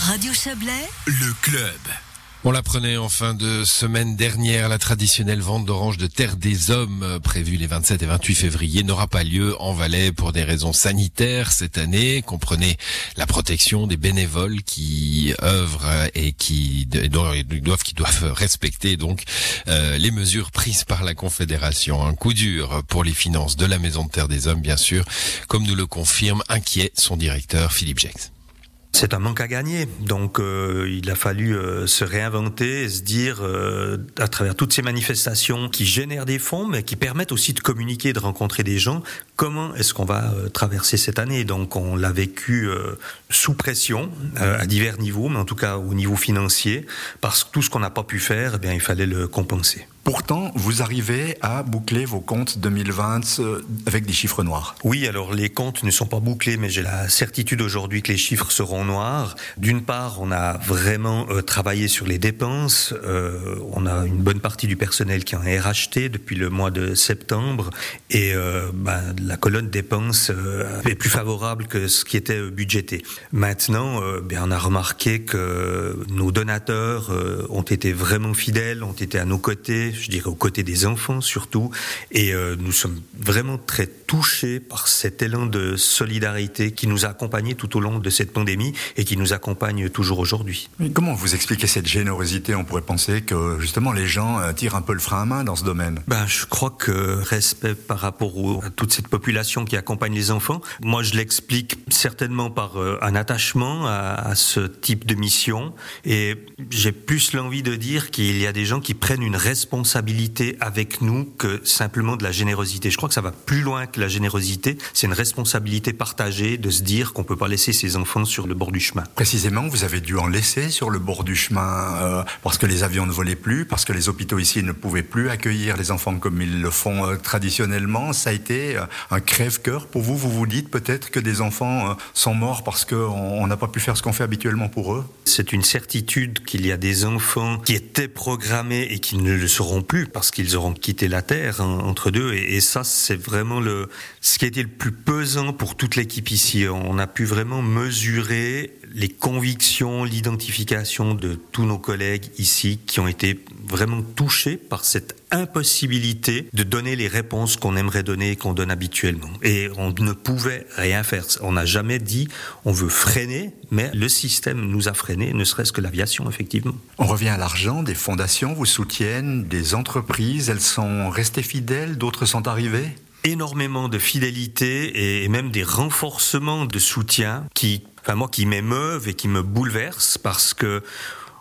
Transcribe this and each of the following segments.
Radio Chablais, le club. On l'apprenait en fin de semaine dernière, la traditionnelle vente d'oranges de Terre des Hommes, euh, prévue les 27 et 28 février, n'aura pas lieu en Valais pour des raisons sanitaires cette année. Comprenez la protection des bénévoles qui œuvrent et qui doivent, qui doivent respecter donc euh, les mesures prises par la Confédération. Un coup dur pour les finances de la Maison de Terre des Hommes, bien sûr, comme nous le confirme inquiet son directeur Philippe Jex. C'est un manque à gagner, donc euh, il a fallu euh, se réinventer et se dire, euh, à travers toutes ces manifestations qui génèrent des fonds, mais qui permettent aussi de communiquer, de rencontrer des gens, comment est-ce qu'on va traverser cette année? Donc on l'a vécu sous pression, à divers niveaux, mais en tout cas au niveau financier, parce que tout ce qu'on n'a pas pu faire, eh bien, il fallait le compenser. Pourtant, vous arrivez à boucler vos comptes 2020 euh, avec des chiffres noirs. Oui, alors les comptes ne sont pas bouclés, mais j'ai la certitude aujourd'hui que les chiffres seront noirs. D'une part, on a vraiment euh, travaillé sur les dépenses. Euh, on a une bonne partie du personnel qui en est racheté depuis le mois de septembre. Et ben, la colonne dépenses est plus favorable que ce qui était budgété. Maintenant, ben, on a remarqué que nos donateurs ont été vraiment fidèles, ont été à nos côtés je dirais aux côtés des enfants surtout. Et euh, nous sommes vraiment très touchés par cet élan de solidarité qui nous a accompagnés tout au long de cette pandémie et qui nous accompagne toujours aujourd'hui. comment vous expliquez cette générosité? On pourrait penser que justement les gens euh, tirent un peu le frein à main dans ce domaine. Ben, je crois que respect par rapport à toute cette population qui accompagne les enfants, moi je l'explique certainement par euh, un attachement à, à ce type de mission et j'ai plus l'envie de dire qu'il y a des gens qui prennent une responsabilité responsabilité avec nous que simplement de la générosité. Je crois que ça va plus loin que la générosité. C'est une responsabilité partagée de se dire qu'on peut pas laisser ses enfants sur le bord du chemin. Précisément, vous avez dû en laisser sur le bord du chemin euh, parce que les avions ne volaient plus, parce que les hôpitaux ici ne pouvaient plus accueillir les enfants comme ils le font euh, traditionnellement. Ça a été euh, un crève-cœur pour vous. Vous vous dites peut-être que des enfants sont morts parce qu'on n'a pas pu faire ce qu'on fait habituellement pour eux? C'est une certitude qu'il y a des enfants qui étaient programmés et qui ne le plus parce qu'ils auront quitté la Terre hein, entre deux. Et, et ça, c'est vraiment le, ce qui a été le plus pesant pour toute l'équipe ici. On a pu vraiment mesurer les convictions, l'identification de tous nos collègues ici qui ont été vraiment touchés par cette impossibilité de donner les réponses qu'on aimerait donner et qu'on donne habituellement. Et on ne pouvait rien faire. On n'a jamais dit on veut freiner, mais le système nous a freiné, ne serait-ce que l'aviation, effectivement. On revient à l'argent, des fondations vous soutiennent, des entreprises, elles sont restées fidèles, d'autres sont arrivées? Énormément de fidélité et même des renforcements de soutien qui enfin moi qui m'émeuvent et qui me bouleversent parce que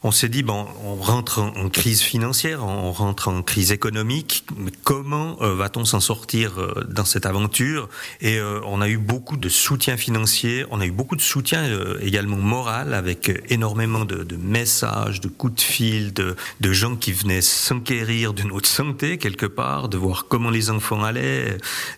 on s'est dit bon, on rentre en, crise financière, on rentre en crise économique, mais comment euh, va-t-on s'en sortir euh, dans cette aventure? Et euh, on a eu beaucoup de soutien financier, on a eu beaucoup de soutien également moral, avec énormément de, messages, de coups de fil, de, de gens qui venaient s'enquérir de notre santé quelque part, de voir comment les enfants allaient,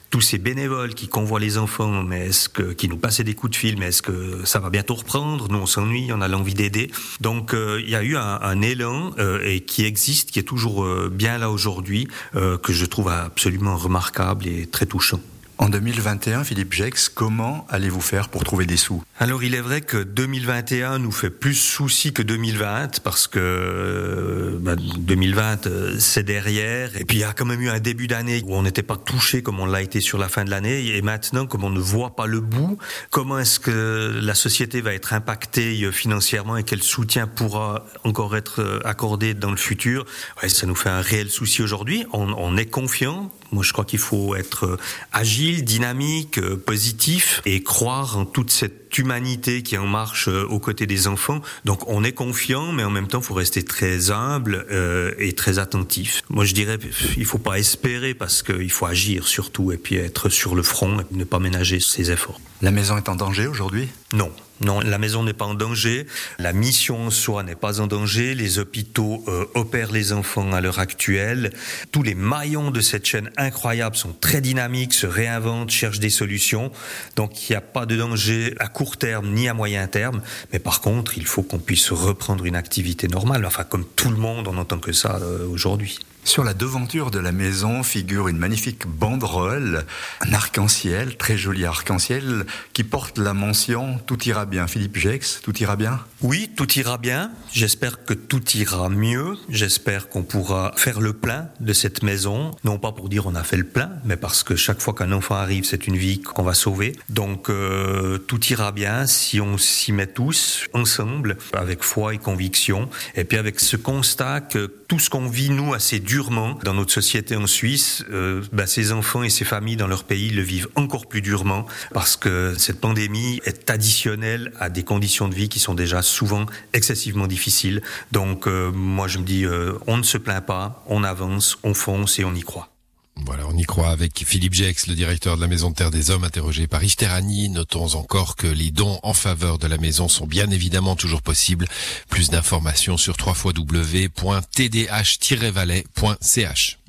tous ces bénévoles qui convoient les enfants, mais est-ce que qui nous passaient des coups de fil, mais est-ce que ça va bientôt reprendre? Nous on s'ennuie, on a l'envie d'aider. Donc il y a eu un, élan euh, et qui existe, qui est toujours euh, bien là aujourd'hui, euh, que je trouve absolument remarquable et très touchant. En 2021, Philippe Jex, comment allez-vous faire pour trouver des sous? Alors il est vrai que 2021 nous fait plus soucis que 2020 parce que 2020 bah, euh, c'est derrière et puis il y a quand même eu un début d'année où on n'était pas touché comme on l'a été sur la fin de l'année et maintenant comme on ne voit pas le bout, comment est-ce que la société va être impactée euh, financièrement et quel soutien pourra encore être euh, accordé dans le futur? Ça nous fait un réel souci aujourd'hui. On, on est confiant. Moi je crois qu'il faut être agile dynamique, euh, positif et croire en toute cette humanité qui est en marche euh, aux côtés des enfants. Donc on est confiant, mais en même temps, il faut rester très humble euh, et très attentif. Moi, je dirais, il faut pas espérer parce qu'il faut agir surtout et puis être sur le front et ne pas ménager ses efforts. La maison est en danger aujourd'hui? Non. Non, la maison n'est pas en danger, la mission en soi n'est pas en danger, les hôpitaux euh, opèrent les enfants à l'heure actuelle, tous les maillons de cette chaîne incroyable sont très dynamiques, se réinventent, cherchent des solutions, donc il n'y a pas de danger à court terme ni à moyen terme, mais par contre il faut qu'on puisse reprendre une activité normale, enfin comme tout le monde on n'entend que ça euh, aujourd'hui. Sur la devanture de la maison figure une magnifique banderole, un arc-en-ciel, très joli arc-en-ciel, qui porte la mention Tout ira bien. Philippe Gex, tout ira bien? Oui, tout ira bien. J'espère que tout ira mieux. J'espère qu'on pourra faire le plein de cette maison. Non pas pour dire on a fait le plein, mais parce que chaque fois qu'un enfant arrive, c'est une vie qu'on va sauver. Donc euh, tout ira bien si on s'y met tous ensemble, avec foi et conviction. Et puis avec ce constat que tout ce qu'on vit, nous, assez durement dans notre société en Suisse, euh, bah, ces enfants et ces familles dans leur pays le vivent encore plus durement parce que cette pandémie est additionnelle à des conditions de vie qui sont déjà souvent excessivement difficiles. Donc euh, moi je me dis, euh, on ne se plaint pas, on avance, on fonce et on y croit. Voilà, on y croit avec Philippe Jex, le directeur de la Maison de Terre des Hommes, interrogé par Ishterani. Notons encore que les dons en faveur de la maison sont bien évidemment toujours possibles. Plus d'informations sur www.tdh-valais.ch.